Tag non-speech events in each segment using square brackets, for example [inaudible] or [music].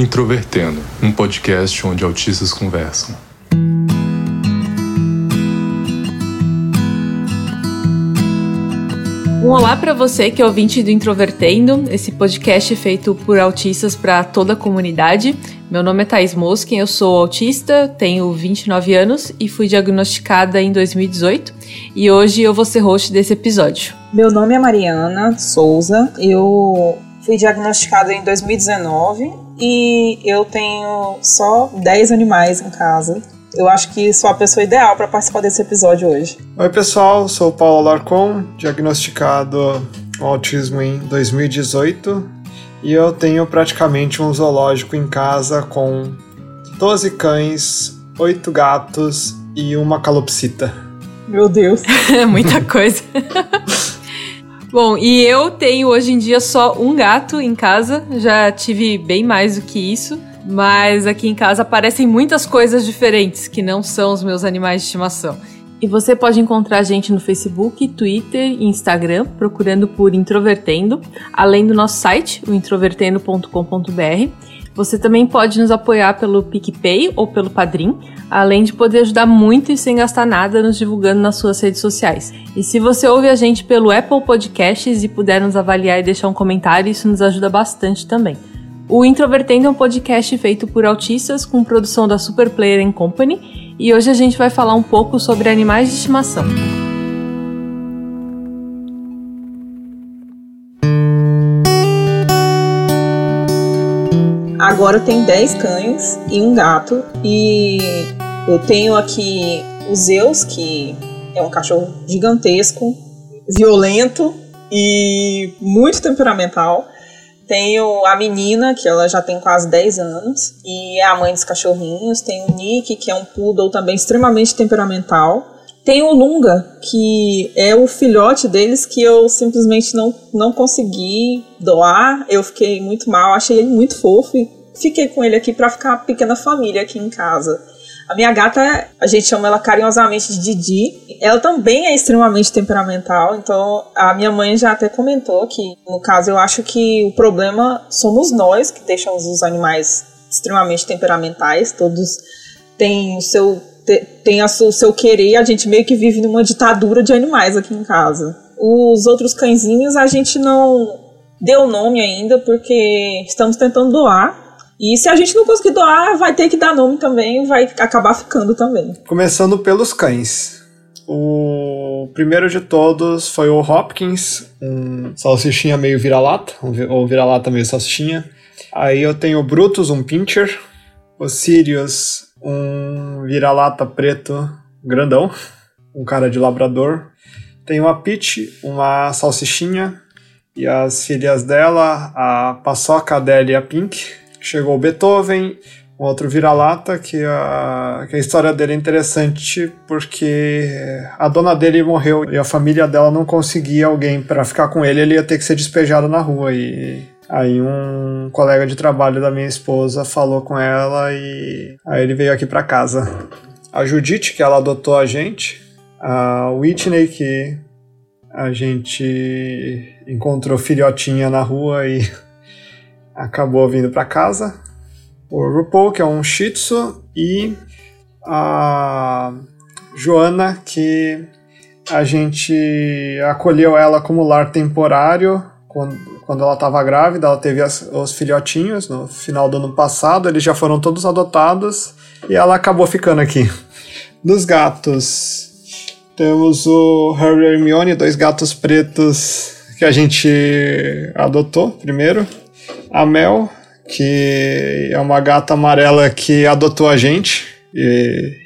Introvertendo, um podcast onde autistas conversam. Um olá para você que é ouvinte do Introvertendo, esse podcast é feito por autistas para toda a comunidade. Meu nome é Thais Moskin, eu sou autista, tenho 29 anos e fui diagnosticada em 2018. E hoje eu vou ser host desse episódio. Meu nome é Mariana Souza, eu fui diagnosticada em 2019 e eu tenho só 10 animais em casa. Eu acho que sou a pessoa ideal para participar desse episódio hoje. Oi, pessoal, sou o Paulo Alarcon, diagnosticado com autismo em 2018 e eu tenho praticamente um zoológico em casa com 12 cães, 8 gatos e uma calopsita. Meu Deus. [laughs] Muita coisa. [laughs] Bom, e eu tenho hoje em dia só um gato em casa, já tive bem mais do que isso, mas aqui em casa aparecem muitas coisas diferentes que não são os meus animais de estimação. E você pode encontrar a gente no Facebook, Twitter e Instagram, procurando por Introvertendo, além do nosso site, o introvertendo.com.br. Você também pode nos apoiar pelo PicPay ou pelo Padrim, além de poder ajudar muito e sem gastar nada nos divulgando nas suas redes sociais. E se você ouve a gente pelo Apple Podcasts e puder nos avaliar e deixar um comentário, isso nos ajuda bastante também. O Introvertendo é um podcast feito por autistas com produção da Super Player Company e hoje a gente vai falar um pouco sobre animais de estimação. Agora tem 10 cães e um gato e eu tenho aqui o Zeus, que é um cachorro gigantesco, violento e muito temperamental. Tenho a menina, que ela já tem quase 10 anos, e é a mãe dos cachorrinhos. Tem o Nick, que é um poodle também extremamente temperamental. Tem o Lunga, que é o filhote deles que eu simplesmente não, não consegui doar. Eu fiquei muito mal, achei ele muito fofo e fiquei com ele aqui para ficar uma pequena família aqui em casa. A minha gata, a gente chama ela carinhosamente de Didi. Ela também é extremamente temperamental, então a minha mãe já até comentou que, no caso, eu acho que o problema somos nós que deixamos os animais extremamente temperamentais, todos têm o seu tem o seu querer, a gente meio que vive numa ditadura de animais aqui em casa. Os outros cãezinhos a gente não deu nome ainda porque estamos tentando doar, e se a gente não conseguir doar, vai ter que dar nome também, vai acabar ficando também. Começando pelos cães. O primeiro de todos foi o Hopkins, um salsichinha meio vira-lata, ou vira-lata meio salsichinha. Aí eu tenho o Brutus, um pincher. O Sirius, um vira-lata preto grandão, um cara de labrador. Tenho a Peach, uma salsichinha. E as filhas dela, a Paçoca, a Adele e a Pink chegou o Beethoven, um outro vira-lata, que a, que a história dele é interessante porque a dona dele morreu e a família dela não conseguia alguém para ficar com ele, ele ia ter que ser despejado na rua. E aí um colega de trabalho da minha esposa falou com ela e aí ele veio aqui para casa. A Judite, que ela adotou a gente, a Whitney, que a gente encontrou filhotinha na rua e [laughs] acabou vindo para casa. O RuPaul, que é um Shih Tzu, e a Joana, que a gente acolheu ela como lar temporário quando, quando ela estava grávida. Ela teve as, os filhotinhos no final do ano passado, eles já foram todos adotados e ela acabou ficando aqui. [laughs] Dos gatos, temos o Harry e Hermione, dois gatos pretos que a gente adotou primeiro a Mel, que é uma gata amarela que adotou a gente. E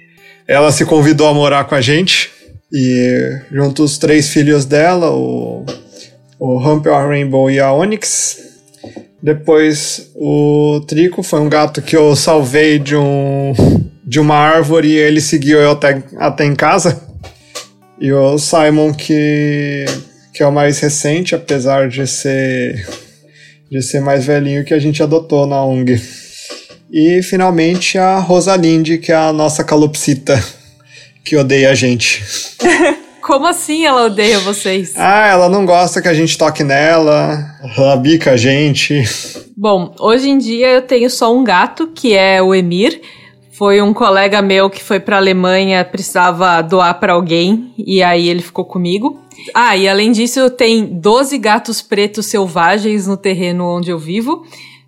ela se convidou a morar com a gente. E junto os três filhos dela, o, o Humper, a Rainbow e a Onyx. Depois o Trico foi um gato que eu salvei de, um, de uma árvore e ele seguiu eu até, até em casa. E o Simon, que, que é o mais recente, apesar de ser de ser mais velhinho que a gente adotou na ONG. E finalmente a Rosalinde, que é a nossa calopsita, que odeia a gente. [laughs] Como assim ela odeia vocês? Ah, ela não gosta que a gente toque nela, ela bica a gente. Bom, hoje em dia eu tenho só um gato, que é o Emir. Foi um colega meu que foi para Alemanha, precisava doar para alguém e aí ele ficou comigo. Ah, e além disso, eu tenho 12 gatos pretos selvagens no terreno onde eu vivo.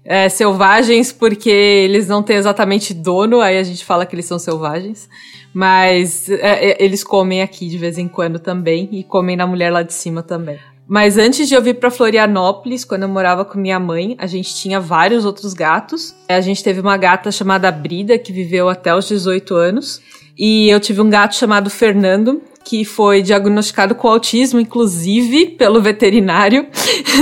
É, selvagens porque eles não têm exatamente dono, aí a gente fala que eles são selvagens. Mas é, é eles comem aqui de vez em quando também e comem na mulher lá de cima também. Mas antes de eu vir para Florianópolis, quando eu morava com minha mãe, a gente tinha vários outros gatos. A gente teve uma gata chamada Brida, que viveu até os 18 anos. E eu tive um gato chamado Fernando, que foi diagnosticado com autismo, inclusive pelo veterinário.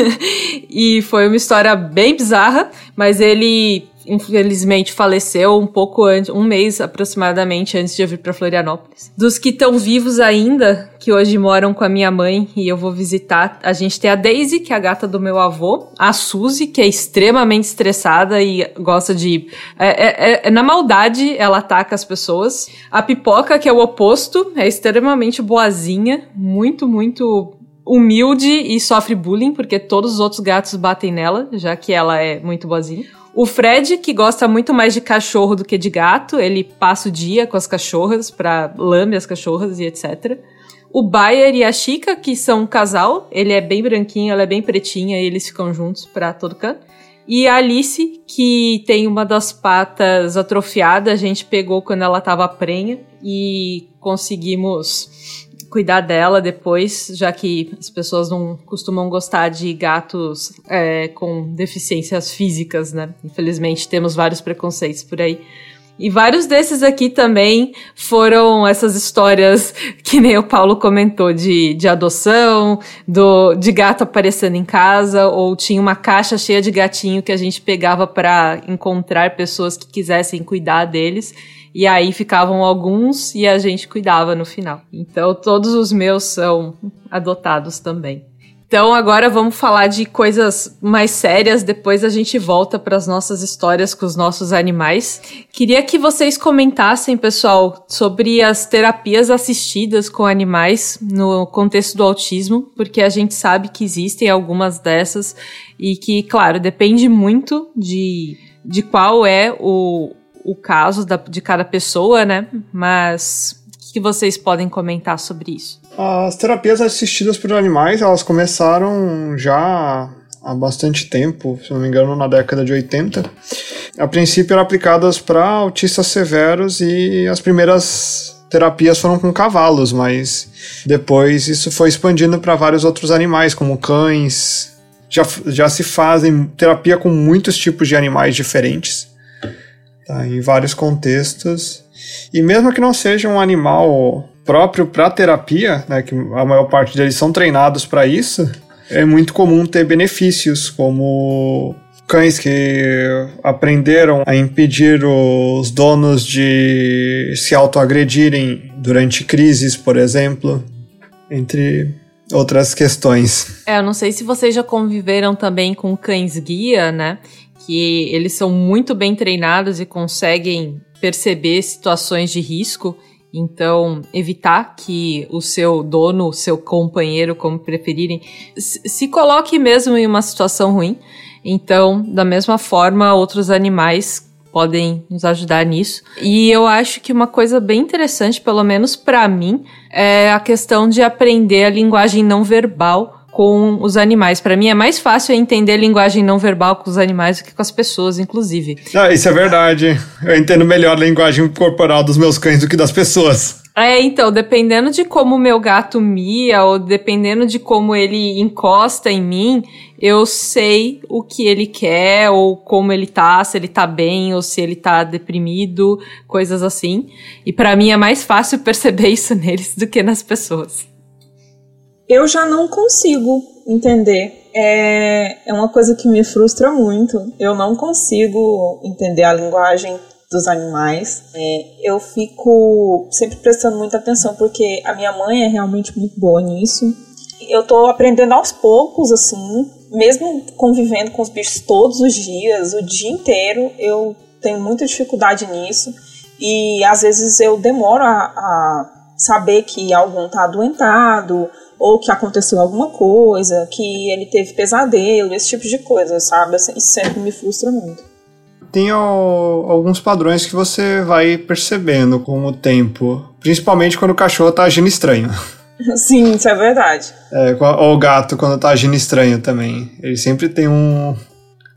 [laughs] e foi uma história bem bizarra, mas ele infelizmente faleceu um pouco antes, um mês aproximadamente antes de eu vir para Florianópolis. Dos que estão vivos ainda, que hoje moram com a minha mãe e eu vou visitar, a gente tem a Daisy, que é a gata do meu avô, a Suzy, que é extremamente estressada e gosta de. É, é, é, na maldade, ela ataca as pessoas. A Pipoca, que é o oposto, é extremamente boazinha, muito, muito humilde e sofre bullying, porque todos os outros gatos batem nela, já que ela é muito boazinha. O Fred, que gosta muito mais de cachorro do que de gato, ele passa o dia com as cachorras pra lamber as cachorras e etc. O Bayer e a Chica, que são um casal, ele é bem branquinho, ela é bem pretinha e eles ficam juntos pra todo canto. E a Alice, que tem uma das patas atrofiadas, a gente pegou quando ela tava prenha e conseguimos cuidar dela depois, já que as pessoas não costumam gostar de gatos é, com deficiências físicas, né? Infelizmente temos vários preconceitos por aí. E vários desses aqui também foram essas histórias que nem o Paulo comentou de, de adoção, do, de gato aparecendo em casa, ou tinha uma caixa cheia de gatinho que a gente pegava para encontrar pessoas que quisessem cuidar deles. E aí ficavam alguns e a gente cuidava no final. Então todos os meus são adotados também. Então agora vamos falar de coisas mais sérias, depois a gente volta para as nossas histórias com os nossos animais. Queria que vocês comentassem, pessoal, sobre as terapias assistidas com animais no contexto do autismo, porque a gente sabe que existem algumas dessas e que, claro, depende muito de, de qual é o, o caso da, de cada pessoa, né? Mas o que vocês podem comentar sobre isso? As terapias assistidas por animais, elas começaram já há bastante tempo, se não me engano, na década de 80. A princípio eram aplicadas para autistas severos e as primeiras terapias foram com cavalos, mas depois isso foi expandindo para vários outros animais, como cães. Já, já se fazem terapia com muitos tipos de animais diferentes tá? em vários contextos. E mesmo que não seja um animal próprio para terapia, né, que a maior parte deles são treinados para isso, é muito comum ter benefícios, como cães que aprenderam a impedir os donos de se autoagredirem durante crises, por exemplo, entre outras questões. É, eu não sei se vocês já conviveram também com cães guia, né? Que eles são muito bem treinados e conseguem perceber situações de risco. Então, evitar que o seu dono, o seu companheiro, como preferirem, se coloque mesmo em uma situação ruim. Então, da mesma forma, outros animais podem nos ajudar nisso. E eu acho que uma coisa bem interessante, pelo menos para mim, é a questão de aprender a linguagem não verbal com os animais. Para mim é mais fácil entender a linguagem não verbal com os animais do que com as pessoas, inclusive. Ah, isso é verdade. Eu entendo melhor a linguagem corporal dos meus cães do que das pessoas. É, então, dependendo de como o meu gato mia, ou dependendo de como ele encosta em mim, eu sei o que ele quer, ou como ele tá, se ele tá bem, ou se ele tá deprimido, coisas assim. E para mim é mais fácil [laughs] perceber isso neles do que nas pessoas eu já não consigo entender. É, é uma coisa que me frustra muito. Eu não consigo entender a linguagem dos animais. É, eu fico sempre prestando muita atenção porque a minha mãe é realmente muito boa nisso. Eu tô aprendendo aos poucos, assim, mesmo convivendo com os bichos todos os dias, o dia inteiro, eu tenho muita dificuldade nisso. E às vezes eu demoro a, a saber que algum tá adoentado ou que aconteceu alguma coisa, que ele teve pesadelo, esse tipo de coisa, sabe? Assim, isso sempre me frustra muito. Tem alguns padrões que você vai percebendo com o tempo, principalmente quando o cachorro tá agindo estranho. [laughs] Sim, isso é verdade. É, ou o gato quando tá agindo estranho também. Ele sempre tem um.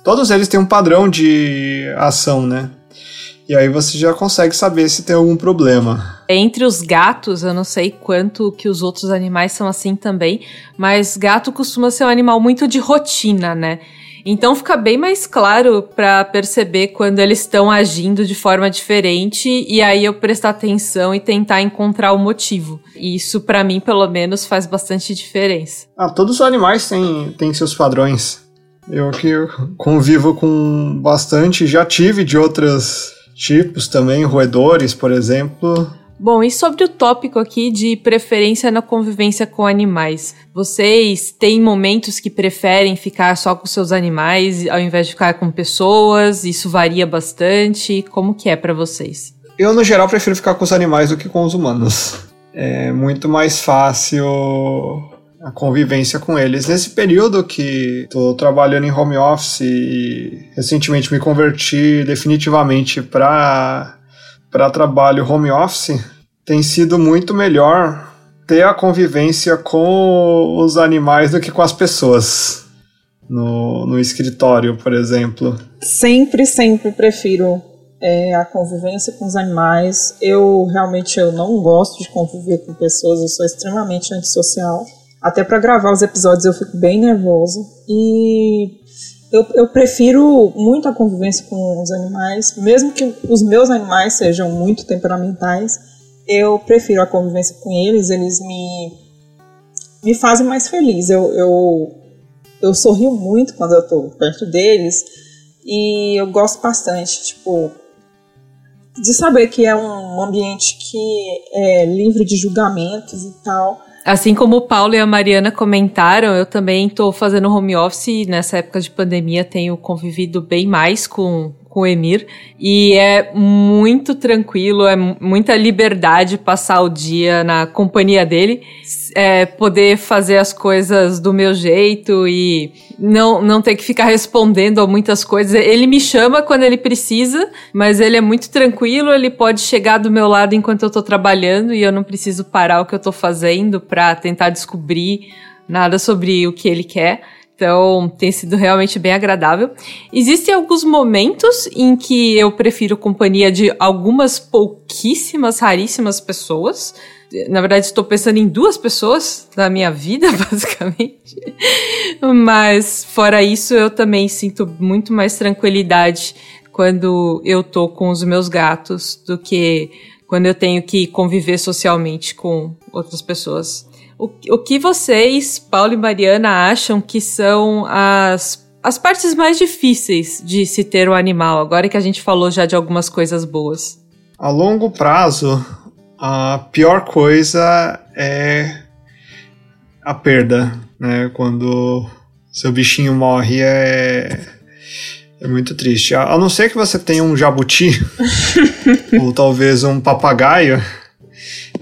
Todos eles têm um padrão de ação, né? E aí você já consegue saber se tem algum problema. Entre os gatos, eu não sei quanto que os outros animais são assim também, mas gato costuma ser um animal muito de rotina, né? Então fica bem mais claro para perceber quando eles estão agindo de forma diferente e aí eu prestar atenção e tentar encontrar o motivo. E isso para mim, pelo menos, faz bastante diferença. Ah, todos os animais têm, têm seus padrões. Eu que convivo com bastante, já tive de outros tipos também, roedores, por exemplo. Bom, e sobre o tópico aqui de preferência na convivência com animais, vocês têm momentos que preferem ficar só com seus animais ao invés de ficar com pessoas? Isso varia bastante. Como que é para vocês? Eu no geral prefiro ficar com os animais do que com os humanos. É muito mais fácil a convivência com eles. Nesse período que estou trabalhando em home office e recentemente me converti definitivamente para trabalho home office, tem sido muito melhor ter a convivência com os animais do que com as pessoas. No, no escritório, por exemplo. Sempre, sempre prefiro é, a convivência com os animais. Eu realmente eu não gosto de conviver com pessoas, eu sou extremamente antissocial. Até para gravar os episódios eu fico bem nervosa. E eu, eu prefiro muito a convivência com os animais, mesmo que os meus animais sejam muito temperamentais, eu prefiro a convivência com eles, eles me, me fazem mais feliz. Eu, eu, eu sorrio muito quando eu estou perto deles e eu gosto bastante, tipo, de saber que é um ambiente que é livre de julgamentos e tal. Assim como o Paulo e a Mariana comentaram, eu também estou fazendo home office. E nessa época de pandemia tenho convivido bem mais com, com o Emir e é muito tranquilo, é muita liberdade passar o dia na companhia dele, é, poder fazer as coisas do meu jeito e não, não ter que ficar respondendo a muitas coisas. Ele me chama quando ele precisa, mas ele é muito tranquilo, ele pode chegar do meu lado enquanto eu tô trabalhando e eu não preciso parar o que eu tô fazendo para tentar descobrir nada sobre o que ele quer. Então, tem sido realmente bem agradável. Existem alguns momentos em que eu prefiro companhia de algumas pouquíssimas, raríssimas pessoas. Na verdade, estou pensando em duas pessoas na minha vida, [laughs] basicamente. Mas, fora isso, eu também sinto muito mais tranquilidade quando eu tô com os meus gatos do que quando eu tenho que conviver socialmente com outras pessoas. O, o que vocês, Paulo e Mariana, acham que são as, as partes mais difíceis de se ter um animal, agora que a gente falou já de algumas coisas boas? A longo prazo, a pior coisa é a perda, né? Quando seu bichinho morre é, é muito triste. A, a não ser que você tenha um jabuti [laughs] ou talvez um papagaio,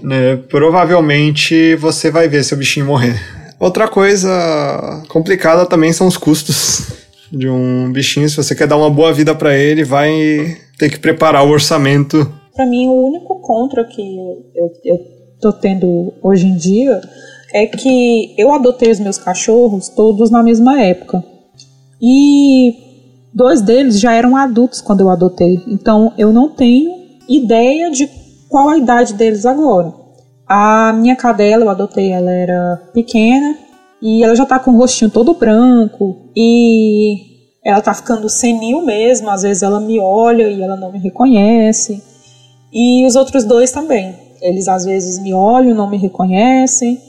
né, provavelmente você vai ver seu bichinho morrer. Outra coisa complicada também são os custos de um bichinho. Se você quer dar uma boa vida para ele, vai ter que preparar o orçamento. Para mim, o único contra que eu, eu tô tendo hoje em dia é que eu adotei os meus cachorros todos na mesma época. E dois deles já eram adultos quando eu adotei. Então eu não tenho ideia de qual a idade deles agora. A minha cadela, eu adotei, ela era pequena e ela já tá com o rostinho todo branco e ela tá ficando senil mesmo, às vezes ela me olha e ela não me reconhece. E os outros dois também. Eles às vezes me olham, não me reconhecem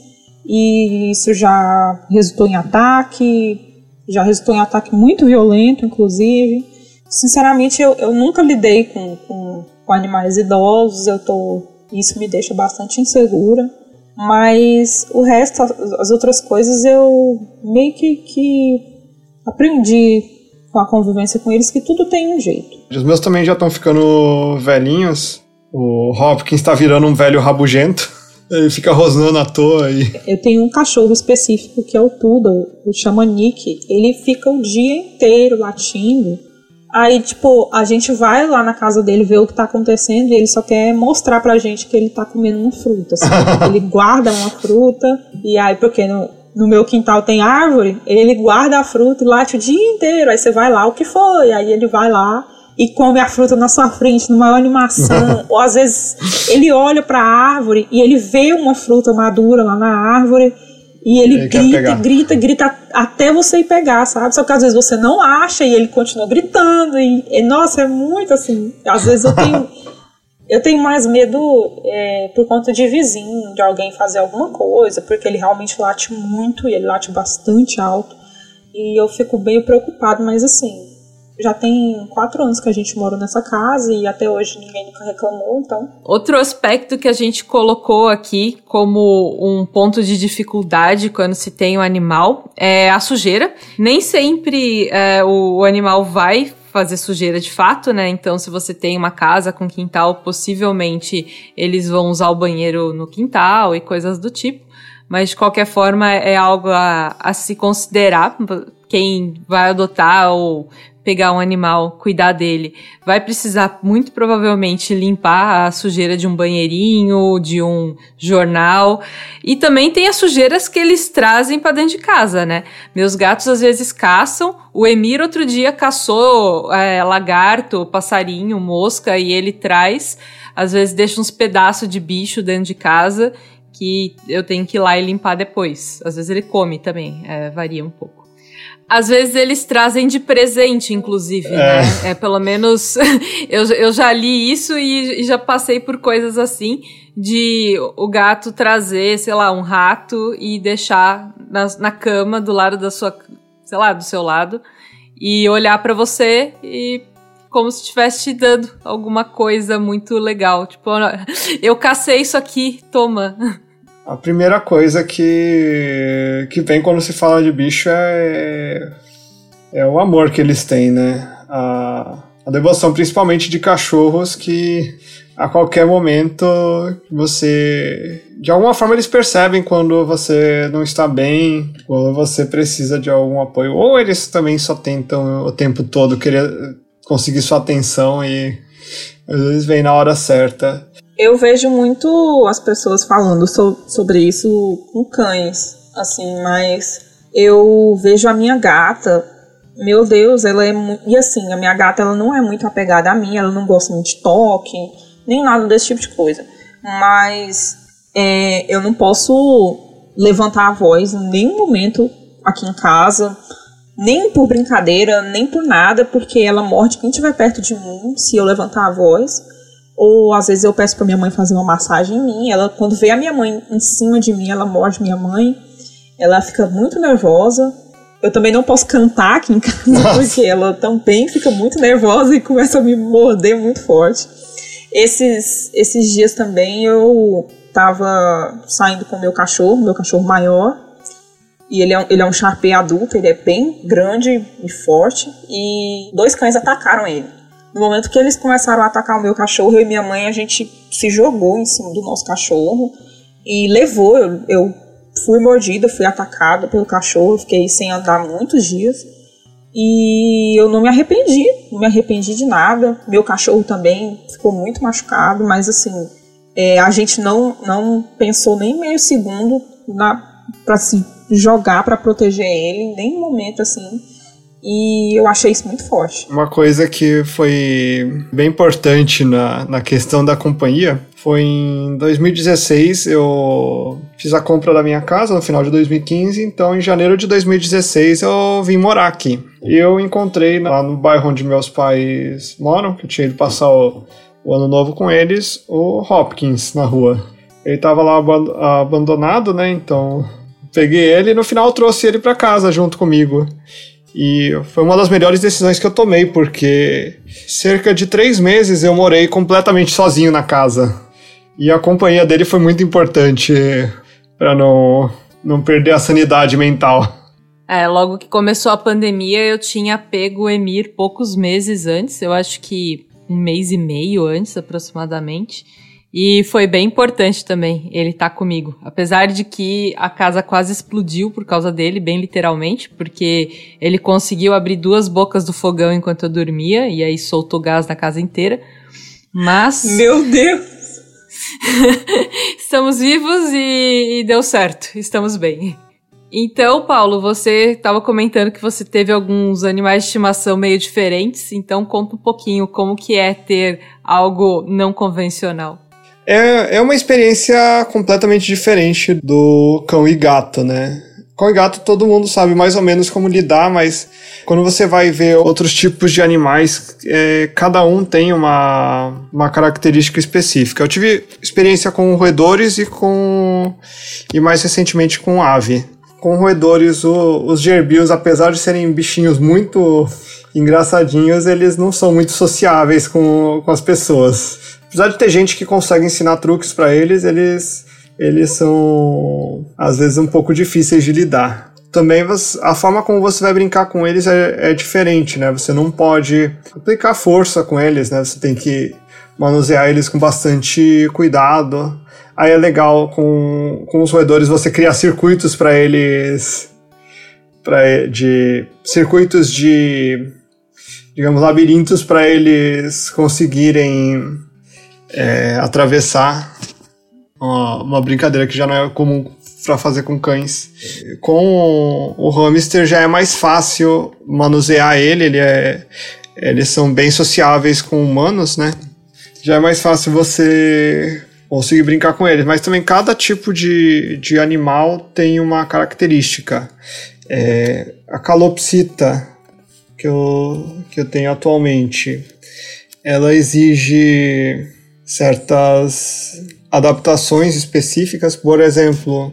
e isso já resultou em ataque, já resultou em ataque muito violento, inclusive. Sinceramente, eu, eu nunca lidei com, com com animais idosos, eu tô, isso me deixa bastante insegura. Mas o resto, as outras coisas, eu meio que, que aprendi com a convivência com eles que tudo tem um jeito. Os meus também já estão ficando velhinhos. O Hopkins está virando um velho rabugento. [laughs] Ele fica rosnando à toa aí. Eu tenho um cachorro específico que é o Poodle, o chama Nick. Ele fica o dia inteiro latindo. Aí, tipo, a gente vai lá na casa dele ver o que tá acontecendo e ele só quer mostrar pra gente que ele tá comendo uma fruta. Assim. [laughs] ele guarda uma fruta e aí, porque no, no meu quintal tem árvore, ele guarda a fruta e late o dia inteiro. Aí você vai lá, o que foi? Aí ele vai lá e come a fruta na sua frente, numa animação. [laughs] Ou às vezes ele olha para a árvore e ele vê uma fruta madura lá na árvore e ele, ele grita, grita, grita até você ir pegar, sabe? Só que às vezes você não acha e ele continua gritando. E, e nossa, é muito assim. Às vezes eu tenho. [laughs] eu tenho mais medo é, por conta de vizinho, de alguém fazer alguma coisa, porque ele realmente late muito e ele late bastante alto. E eu fico bem preocupado, mas assim, já tem quatro anos que a gente mora nessa casa e até hoje ninguém nunca reclamou, então. Outro aspecto que a gente colocou aqui como um ponto de dificuldade quando se tem um animal é a sujeira. Nem sempre é, o, o animal vai fazer sujeira de fato, né? Então, se você tem uma casa com quintal, possivelmente eles vão usar o banheiro no quintal e coisas do tipo. Mas de qualquer forma é algo a, a se considerar. Quem vai adotar ou pegar um animal, cuidar dele, vai precisar muito provavelmente limpar a sujeira de um banheirinho, de um jornal. E também tem as sujeiras que eles trazem para dentro de casa, né? Meus gatos às vezes caçam. O Emir outro dia caçou é, lagarto, passarinho, mosca e ele traz. Às vezes deixa uns pedaços de bicho dentro de casa que eu tenho que ir lá e limpar depois. Às vezes ele come também, é, varia um pouco. Às vezes eles trazem de presente, inclusive, é. né? É, pelo menos [laughs] eu, eu já li isso e, e, já passei por coisas assim de o gato trazer, sei lá, um rato e deixar na, na cama do lado da sua, sei lá, do seu lado e olhar para você e como se estivesse te dando alguma coisa muito legal. Tipo, eu cacei isso aqui, toma. [laughs] A primeira coisa que, que vem quando se fala de bicho é, é o amor que eles têm, né? A, a devoção, principalmente de cachorros, que a qualquer momento você. De alguma forma eles percebem quando você não está bem, quando você precisa de algum apoio. Ou eles também só tentam o tempo todo querer conseguir sua atenção e às vezes vem na hora certa. Eu vejo muito as pessoas falando so, sobre isso com cães, assim, mas eu vejo a minha gata, meu Deus, ela é e assim, a minha gata ela não é muito apegada a mim, ela não gosta muito de toque, nem nada desse tipo de coisa. Mas é, eu não posso levantar a voz em nenhum momento aqui em casa, nem por brincadeira, nem por nada, porque ela morde quem estiver perto de mim se eu levantar a voz. Ou às vezes eu peço para minha mãe fazer uma massagem em mim. Ela, quando vê a minha mãe em cima de mim, ela morde minha mãe. Ela fica muito nervosa. Eu também não posso cantar aqui em casa, Nossa. porque ela também fica muito nervosa e começa a me morder muito forte. Esses, esses dias também eu tava saindo com o meu cachorro, meu cachorro maior. E ele é, um, ele é um Sharpei adulto, ele é bem grande e forte. E dois cães atacaram ele. No momento que eles começaram a atacar o meu cachorro, eu e minha mãe, a gente se jogou em cima do nosso cachorro e levou. Eu, eu fui mordida, fui atacada pelo cachorro, fiquei sem andar muitos dias. E eu não me arrependi, não me arrependi de nada. Meu cachorro também ficou muito machucado, mas assim, é, a gente não, não pensou nem meio segundo para se jogar para proteger ele, em nenhum momento assim e eu achei isso muito forte. Uma coisa que foi bem importante na, na questão da companhia foi em 2016 eu fiz a compra da minha casa no final de 2015, então em janeiro de 2016 eu vim morar aqui. Eu encontrei lá no bairro onde meus pais moram, que eu tinha ido passar o, o ano novo com eles, o Hopkins na rua. Ele estava lá abandonado, né? Então peguei ele e no final trouxe ele para casa junto comigo. E foi uma das melhores decisões que eu tomei, porque cerca de três meses eu morei completamente sozinho na casa. E a companhia dele foi muito importante para não, não perder a sanidade mental. É, logo que começou a pandemia, eu tinha pego o Emir poucos meses antes, eu acho que um mês e meio antes aproximadamente. E foi bem importante também ele estar tá comigo. Apesar de que a casa quase explodiu por causa dele, bem literalmente, porque ele conseguiu abrir duas bocas do fogão enquanto eu dormia e aí soltou gás na casa inteira. Mas. [laughs] Meu Deus! [laughs] Estamos vivos e, e deu certo. Estamos bem. Então, Paulo, você estava comentando que você teve alguns animais de estimação meio diferentes, então conta um pouquinho como que é ter algo não convencional. É, é uma experiência completamente diferente do cão e gato, né? Cão e gato todo mundo sabe mais ou menos como lidar, mas quando você vai ver outros tipos de animais, é, cada um tem uma, uma característica específica. Eu tive experiência com roedores e com e mais recentemente com ave. Com roedores, o, os gerbios, apesar de serem bichinhos muito engraçadinhos, eles não são muito sociáveis com, com as pessoas. Apesar de ter gente que consegue ensinar truques para eles, eles eles são às vezes um pouco difíceis de lidar. Também a forma como você vai brincar com eles é, é diferente, né? Você não pode aplicar força com eles, né? Você tem que manusear eles com bastante cuidado. Aí é legal com, com os roedores você criar circuitos para eles, para de circuitos de digamos labirintos para eles conseguirem é, atravessar uma, uma, brincadeira que já não é comum para fazer com cães. Com o hamster já é mais fácil manusear ele, ele é, eles são bem sociáveis com humanos, né? Já é mais fácil você conseguir brincar com eles, mas também cada tipo de, de animal tem uma característica. É, a calopsita que eu, que eu tenho atualmente, ela exige certas adaptações específicas. Por exemplo,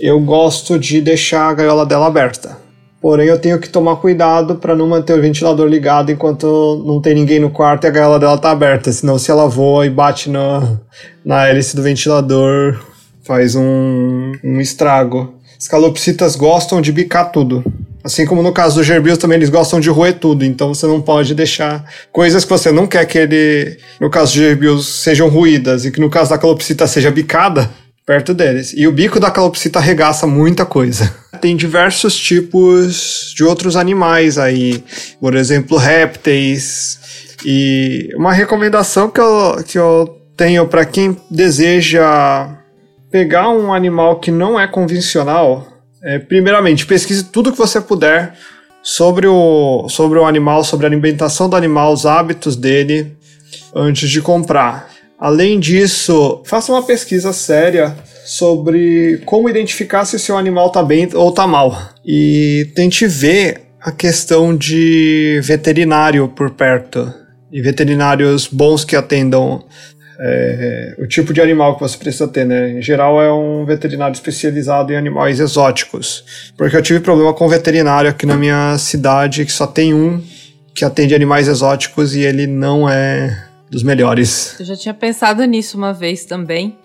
eu gosto de deixar a gaiola dela aberta. Porém, eu tenho que tomar cuidado para não manter o ventilador ligado enquanto não tem ninguém no quarto e a gaiola dela tá aberta. Senão, se ela voa e bate na, na hélice do ventilador, faz um, um estrago. As calopsitas gostam de bicar tudo. Assim como no caso do gerbios também eles gostam de roer tudo, então você não pode deixar coisas que você não quer que ele, no caso do gerbios, sejam ruídas e que no caso da calopsita seja bicada perto deles. E o bico da calopsita arregaça muita coisa. [laughs] Tem diversos tipos de outros animais aí, por exemplo, répteis. E uma recomendação que eu, que eu tenho para quem deseja pegar um animal que não é convencional é, primeiramente, pesquise tudo que você puder sobre o, sobre o animal, sobre a alimentação do animal, os hábitos dele, antes de comprar. Além disso, faça uma pesquisa séria sobre como identificar se seu animal está bem ou está mal. E tente ver a questão de veterinário por perto. E veterinários bons que atendam é, o tipo de animal que você precisa ter, né? Em geral é um veterinário especializado em animais exóticos. Porque eu tive problema com um veterinário aqui na minha cidade que só tem um que atende animais exóticos e ele não é dos melhores. Eu já tinha pensado nisso uma vez também,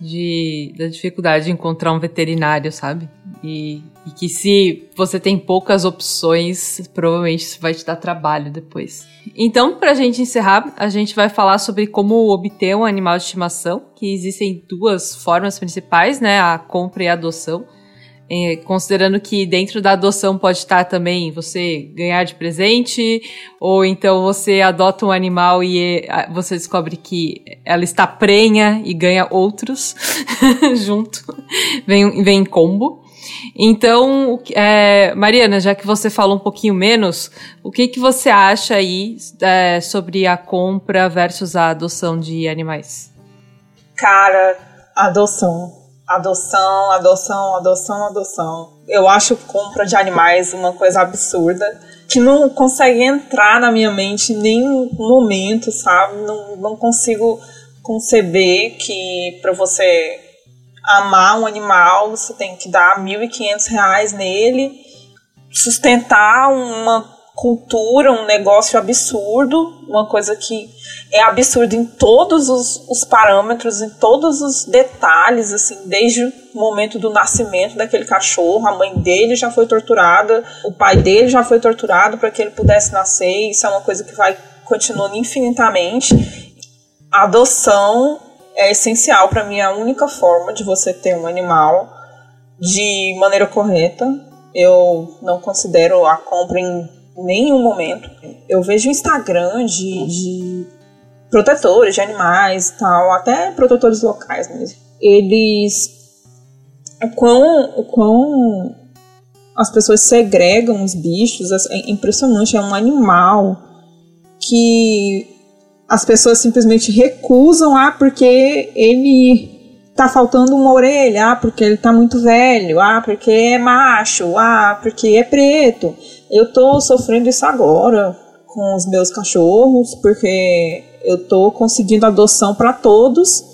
de, da dificuldade de encontrar um veterinário, sabe? E, e que se você tem poucas opções, provavelmente isso vai te dar trabalho depois. Então, para a gente encerrar, a gente vai falar sobre como obter um animal de estimação, que existem duas formas principais, né? A compra e a adoção. É, considerando que dentro da adoção pode estar também você ganhar de presente, ou então você adota um animal e é, você descobre que ela está prenha e ganha outros [laughs] junto, vem, vem em combo. Então, é, Mariana, já que você falou um pouquinho menos, o que, que você acha aí é, sobre a compra versus a adoção de animais? Cara, adoção. Adoção, adoção, adoção, adoção. Eu acho compra de animais uma coisa absurda que não consegue entrar na minha mente em nenhum momento, sabe? Não, não consigo conceber que para você amar um animal, você tem que dar R$ 1.500 nele, sustentar uma cultura, um negócio absurdo, uma coisa que é absurdo em todos os, os, parâmetros, em todos os detalhes, assim, desde o momento do nascimento daquele cachorro, a mãe dele já foi torturada, o pai dele já foi torturado para que ele pudesse nascer, isso é uma coisa que vai continuando infinitamente. A adoção é essencial para mim, é a única forma de você ter um animal de maneira correta. Eu não considero a compra em nenhum momento. Eu vejo Instagram de, de protetores de animais e tal, até protetores locais mesmo. Eles. O quão, o quão as pessoas segregam os bichos é impressionante. É um animal que as pessoas simplesmente recusam, ah, porque ele tá faltando uma orelha, ah, porque ele tá muito velho, ah, porque é macho, ah, porque é preto. Eu tô sofrendo isso agora com os meus cachorros, porque eu tô conseguindo adoção para todos,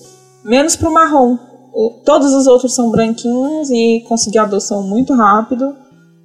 menos pro marrom. Todos os outros são branquinhos e consegui adoção muito rápido,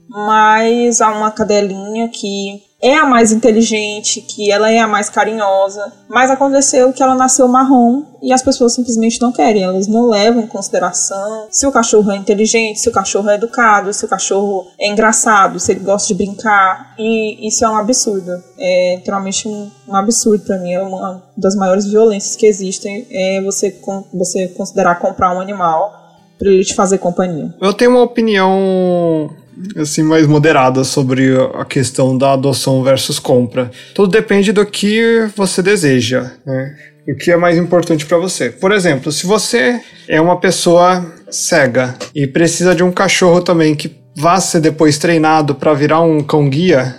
mas há uma cadelinha que é a mais inteligente, que ela é a mais carinhosa. Mas aconteceu que ela nasceu marrom e as pessoas simplesmente não querem, elas não levam em consideração se o cachorro é inteligente, se o cachorro é educado, se o cachorro é engraçado, se ele gosta de brincar. E isso é um absurdo. É literalmente um, um absurdo para mim. É uma das maiores violências que existem é você, você considerar comprar um animal para ele te fazer companhia. Eu tenho uma opinião assim mais moderada sobre a questão da adoção versus compra. Tudo depende do que você deseja, né? O que é mais importante para você. Por exemplo, se você é uma pessoa cega e precisa de um cachorro também que vá ser depois treinado para virar um cão guia,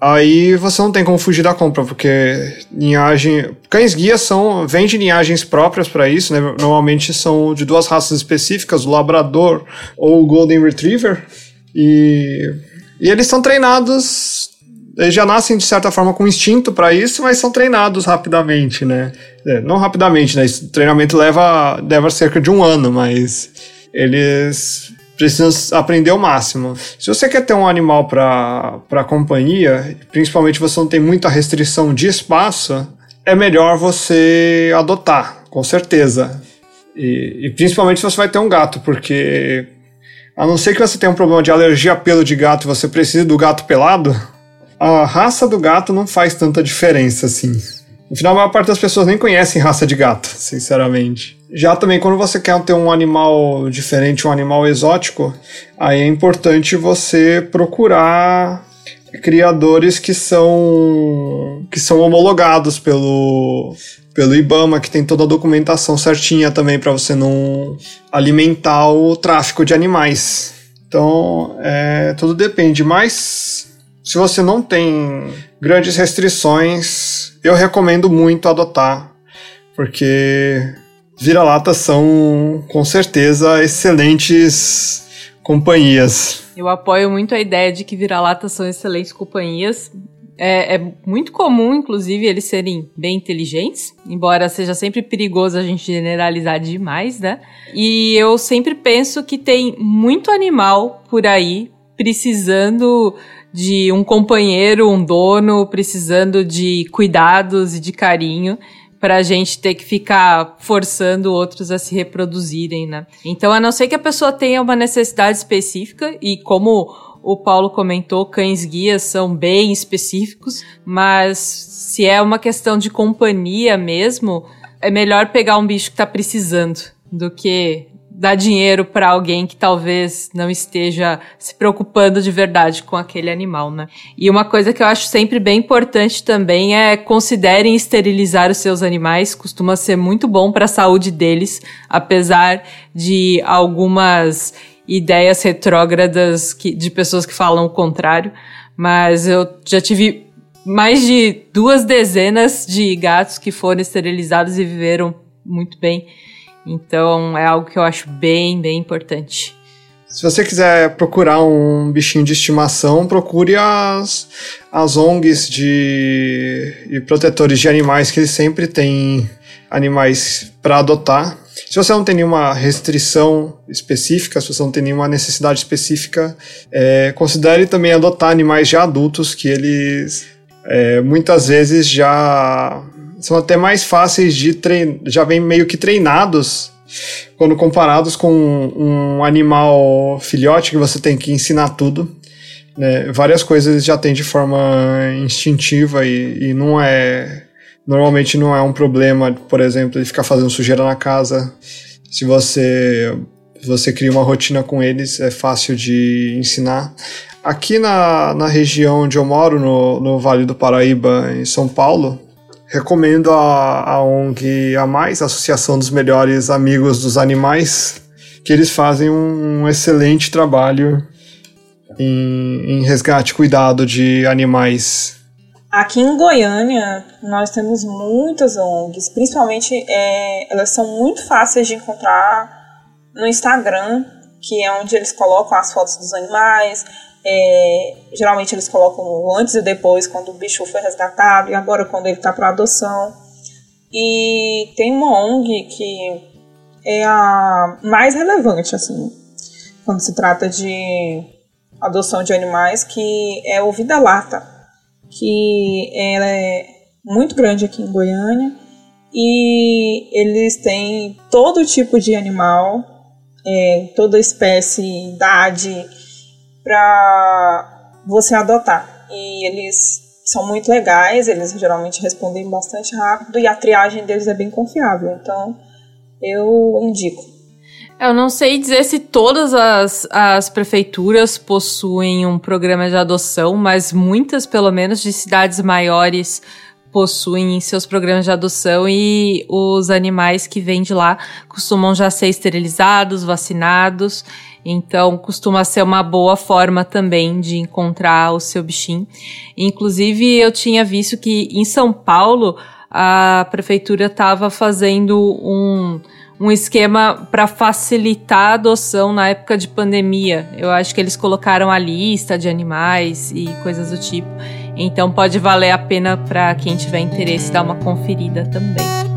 aí você não tem como fugir da compra, porque linhagem, cães guia são vêm de linhagens próprias para isso, né? Normalmente são de duas raças específicas, o labrador ou o golden retriever. E, e eles são treinados, eles já nascem de certa forma com instinto para isso, mas são treinados rapidamente, né? É, não rapidamente, né? Esse treinamento leva, leva cerca de um ano, mas eles precisam aprender o máximo. Se você quer ter um animal para companhia, principalmente você não tem muita restrição de espaço, é melhor você adotar, com certeza. E, e principalmente se você vai ter um gato, porque a não ser que você tenha um problema de alergia a pelo de gato e você precise do gato pelado, a raça do gato não faz tanta diferença assim. No final, a maior parte das pessoas nem conhecem raça de gato, sinceramente. Já também, quando você quer ter um animal diferente, um animal exótico, aí é importante você procurar criadores que são que são homologados pelo pelo IBAMA, que tem toda a documentação certinha também para você não alimentar o tráfico de animais. Então, é, tudo depende. Mas, se você não tem grandes restrições, eu recomendo muito adotar, porque vira-latas são, com certeza, excelentes companhias. Eu apoio muito a ideia de que vira-latas são excelentes companhias. É, é, muito comum, inclusive, eles serem bem inteligentes, embora seja sempre perigoso a gente generalizar demais, né? E eu sempre penso que tem muito animal por aí precisando de um companheiro, um dono, precisando de cuidados e de carinho para a gente ter que ficar forçando outros a se reproduzirem, né? Então, a não ser que a pessoa tenha uma necessidade específica e como o Paulo comentou, cães guias são bem específicos, mas se é uma questão de companhia mesmo, é melhor pegar um bicho que está precisando do que dar dinheiro para alguém que talvez não esteja se preocupando de verdade com aquele animal, né? E uma coisa que eu acho sempre bem importante também é considerem esterilizar os seus animais, costuma ser muito bom para a saúde deles, apesar de algumas ideias retrógradas que, de pessoas que falam o contrário, mas eu já tive mais de duas dezenas de gatos que foram esterilizados e viveram muito bem. Então é algo que eu acho bem, bem importante. Se você quiser procurar um bichinho de estimação, procure as, as ONGs de, protetores de animais que eles sempre têm animais para adotar. Se você não tem nenhuma restrição específica, se você não tem nenhuma necessidade específica, é, considere também adotar animais já adultos que eles é, muitas vezes já são até mais fáceis de treinar, já vêm meio que treinados quando comparados com um animal filhote que você tem que ensinar tudo. Né? Várias coisas já tem de forma instintiva e, e não é Normalmente não é um problema, por exemplo, ele ficar fazendo sujeira na casa. Se você você cria uma rotina com eles, é fácil de ensinar. Aqui na, na região onde eu moro, no, no Vale do Paraíba, em São Paulo, recomendo a, a ONG A Mais, Associação dos Melhores Amigos dos Animais, que eles fazem um, um excelente trabalho em, em resgate e cuidado de animais. Aqui em Goiânia, nós temos muitas ONGs, principalmente é, elas são muito fáceis de encontrar no Instagram, que é onde eles colocam as fotos dos animais. É, geralmente eles colocam antes e depois, quando o bicho foi resgatado, e agora quando ele está para adoção. E tem uma ONG que é a mais relevante, assim, quando se trata de adoção de animais, que é o Vida Lata, que ela é muito grande aqui em Goiânia e eles têm todo tipo de animal, é, toda espécie, idade, para você adotar. E eles são muito legais, eles geralmente respondem bastante rápido e a triagem deles é bem confiável. Então, eu indico. Eu não sei dizer se todas as, as prefeituras possuem um programa de adoção, mas muitas, pelo menos, de cidades maiores possuem seus programas de adoção e os animais que vêm de lá costumam já ser esterilizados, vacinados. Então, costuma ser uma boa forma também de encontrar o seu bichinho. Inclusive, eu tinha visto que em São Paulo a prefeitura estava fazendo um um esquema para facilitar a adoção na época de pandemia. Eu acho que eles colocaram a lista de animais e coisas do tipo. Então pode valer a pena para quem tiver interesse dar uma conferida também.